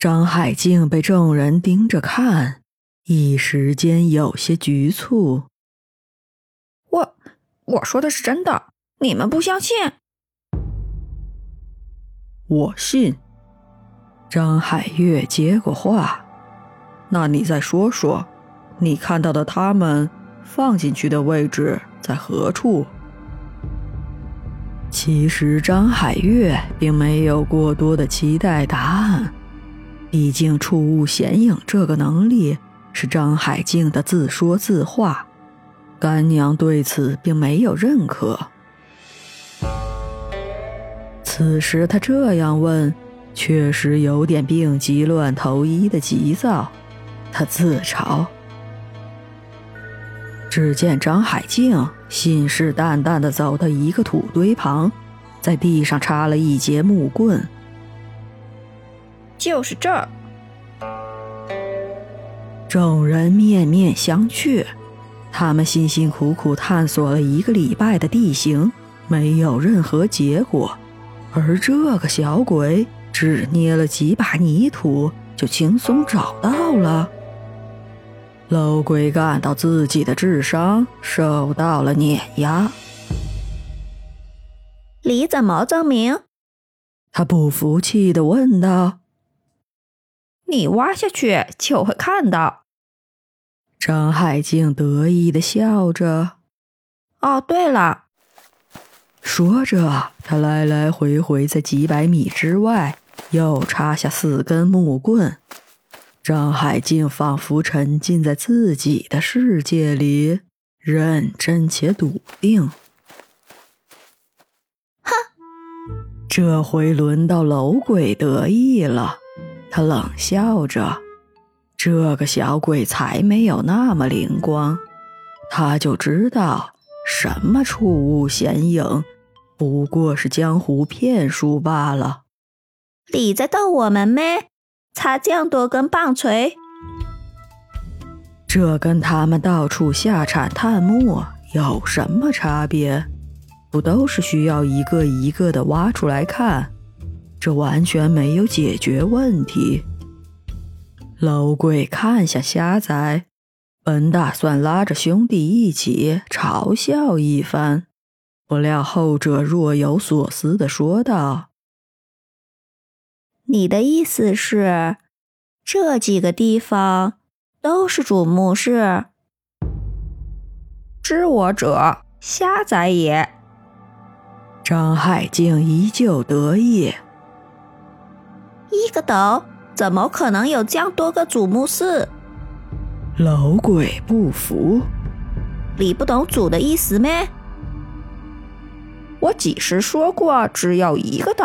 张海静被众人盯着看，一时间有些局促。我我说的是真的，你们不相信？我信。张海月接过话，那你再说说，你看到的他们放进去的位置在何处？其实张海月并没有过多的期待答案。毕竟，触物显影这个能力是张海静的自说自话，干娘对此并没有认可。此时他这样问，确实有点病急乱投医的急躁。他自嘲。只见张海静信誓旦旦地走到一个土堆旁，在地上插了一截木棍。就是这儿。众人面面相觑，他们辛辛苦苦探索了一个礼拜的地形，没有任何结果，而这个小鬼只捏了几把泥土，就轻松找到了。老鬼感到自己的智商受到了碾压。你怎么证明？他不服气的问道。你挖下去就会看到。张海静得意的笑着。哦，对了，说着，他来来回回在几百米之外又插下四根木棍。张海静仿佛沉浸在自己的世界里，认真且笃定。哼，这回轮到楼鬼得意了。他冷笑着：“这个小鬼才没有那么灵光，他就知道什么触物显影，不过是江湖骗术罢了。”你在逗我们咩？擦这样多根棒槌，这跟他们到处下铲探墓有什么差别？不都是需要一个一个的挖出来看？这完全没有解决问题。老鬼看向虾仔，本打算拉着兄弟一起嘲笑一番，不料后者若有所思的说道：“你的意思是，这几个地方都是主墓室？知我者，虾仔也。”张海静依旧得意。一个斗怎么可能有这样多个主墓室？老鬼不服，你不懂主的意思咩？我几时说过只有一个斗？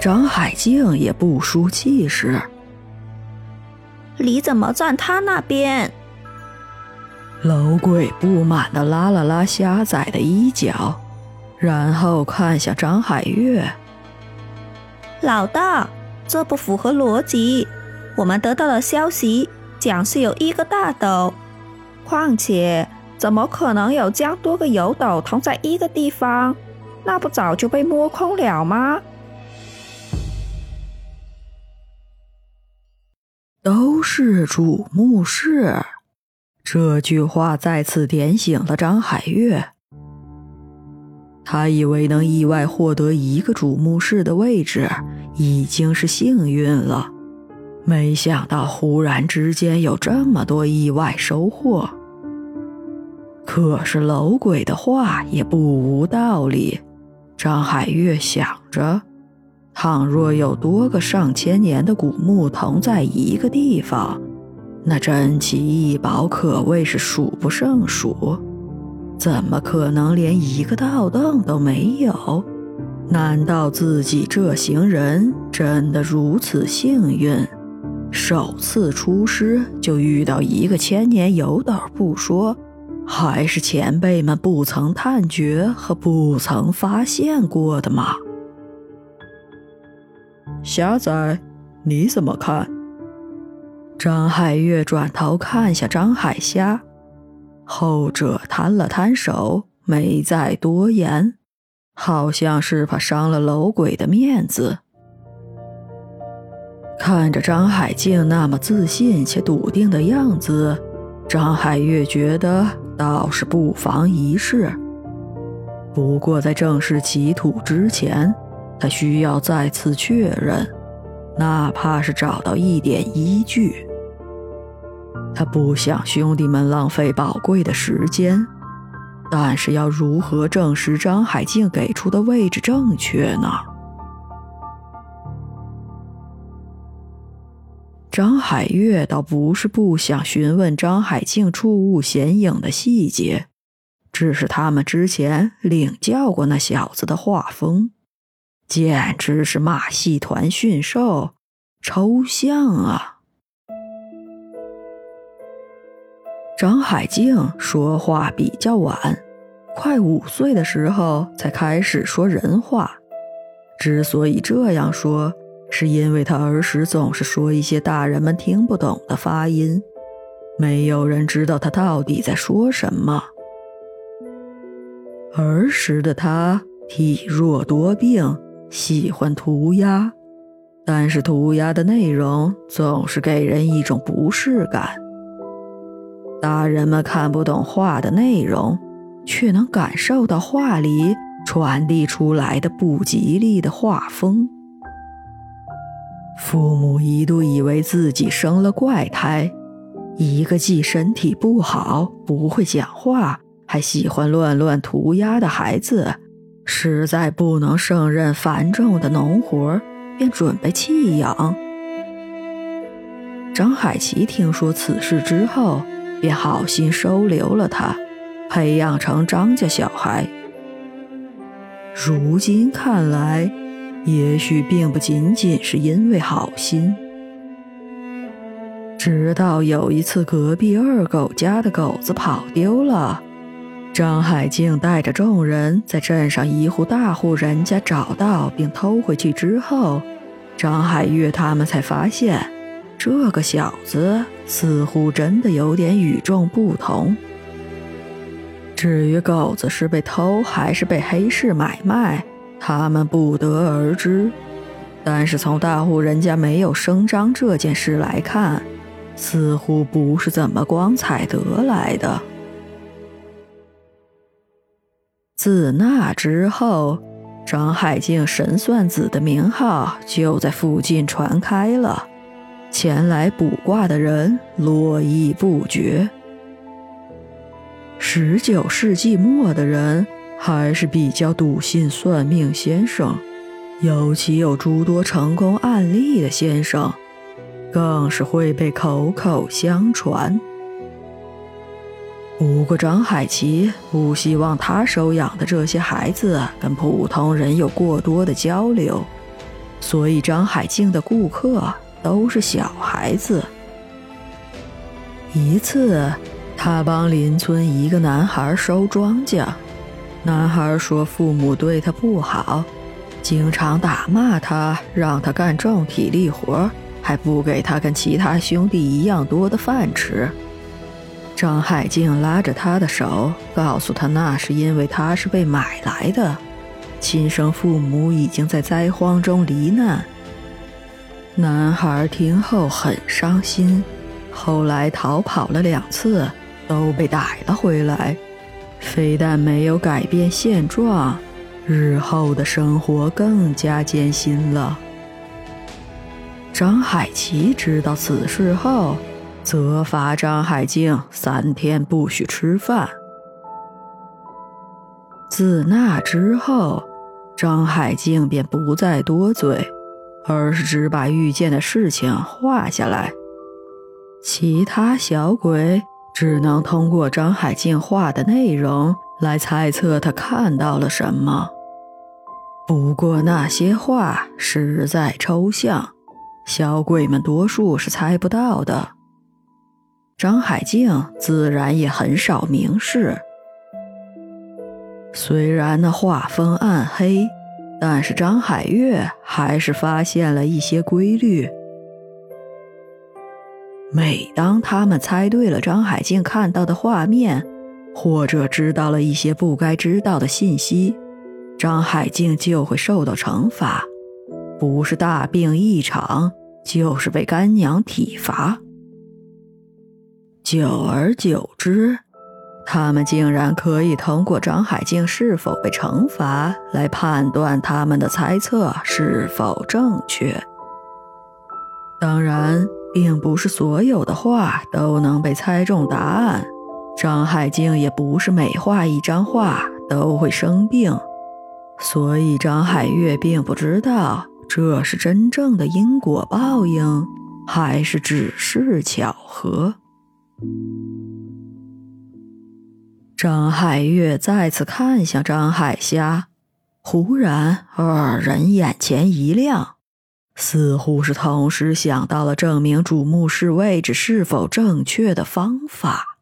张海静也不输气势，你怎么站他那边？老鬼不满的拉了拉虾仔的衣角，然后看向张海月。老大，这不符合逻辑。我们得到的消息讲是有一个大斗，况且怎么可能有这样多个油斗同在一个地方？那不早就被摸空了吗？都是主墓室，这句话再次点醒了张海月。他以为能意外获得一个主墓室的位置已经是幸运了，没想到忽然之间有这么多意外收获。可是楼鬼的话也不无道理。张海月想着，倘若有多个上千年的古墓同在一个地方，那珍奇异宝可谓是数不胜数。怎么可能连一个道洞都没有？难道自己这行人真的如此幸运，首次出师就遇到一个千年油斗不说，还是前辈们不曾探掘和不曾发现过的吗？瞎仔，你怎么看？张海月转头看向张海虾。后者摊了摊手，没再多言，好像是怕伤了楼鬼的面子。看着张海静那么自信且笃定的样子，张海月觉得倒是不妨一试。不过在正式起土之前，他需要再次确认，哪怕是找到一点依据。他不想兄弟们浪费宝贵的时间，但是要如何证实张海静给出的位置正确呢？张海月倒不是不想询问张海静触物显影的细节，只是他们之前领教过那小子的画风，简直是马戏团驯兽，抽象啊！张海静说话比较晚，快五岁的时候才开始说人话。之所以这样说，是因为他儿时总是说一些大人们听不懂的发音，没有人知道他到底在说什么。儿时的他体弱多病，喜欢涂鸦，但是涂鸦的内容总是给人一种不适感。大人们看不懂画的内容，却能感受到画里传递出来的不吉利的画风。父母一度以为自己生了怪胎，一个既身体不好、不会讲话，还喜欢乱乱涂鸦的孩子，实在不能胜任繁重的农活，便准备弃养。张海琪听说此事之后。便好心收留了他，培养成张家小孩。如今看来，也许并不仅仅是因为好心。直到有一次，隔壁二狗家的狗子跑丢了，张海静带着众人在镇上一户大户人家找到并偷回去之后，张海月他们才发现。这个小子似乎真的有点与众不同。至于狗子是被偷还是被黑市买卖，他们不得而知。但是从大户人家没有声张这件事来看，似乎不是怎么光彩得来的。自那之后，张海静神算子的名号就在附近传开了。前来卜卦的人络绎不绝。十九世纪末的人还是比较笃信算命先生，尤其有诸多成功案例的先生，更是会被口口相传。不过张海奇不希望他收养的这些孩子跟普通人有过多的交流，所以张海静的顾客。都是小孩子。一次，他帮邻村一个男孩收庄稼，男孩说父母对他不好，经常打骂他，让他干重体力活，还不给他跟其他兄弟一样多的饭吃。张海静拉着他的手，告诉他那是因为他是被买来的，亲生父母已经在灾荒中罹难。男孩听后很伤心，后来逃跑了两次，都被逮了回来。非但没有改变现状，日后的生活更加艰辛了。张海琪知道此事后，责罚张海静三天不许吃饭。自那之后，张海静便不再多嘴。而是只把遇见的事情画下来，其他小鬼只能通过张海静画的内容来猜测他看到了什么。不过那些画实在抽象，小鬼们多数是猜不到的。张海静自然也很少明示，虽然那画风暗黑。但是张海月还是发现了一些规律。每当他们猜对了张海静看到的画面，或者知道了一些不该知道的信息，张海静就会受到惩罚，不是大病一场，就是被干娘体罚。久而久之，他们竟然可以通过张海静是否被惩罚来判断他们的猜测是否正确。当然，并不是所有的画都能被猜中答案。张海静也不是每画一张画都会生病，所以张海月并不知道这是真正的因果报应，还是只是巧合。张海月再次看向张海霞，忽然二人眼前一亮，似乎是同时想到了证明主墓室位置是否正确的方法。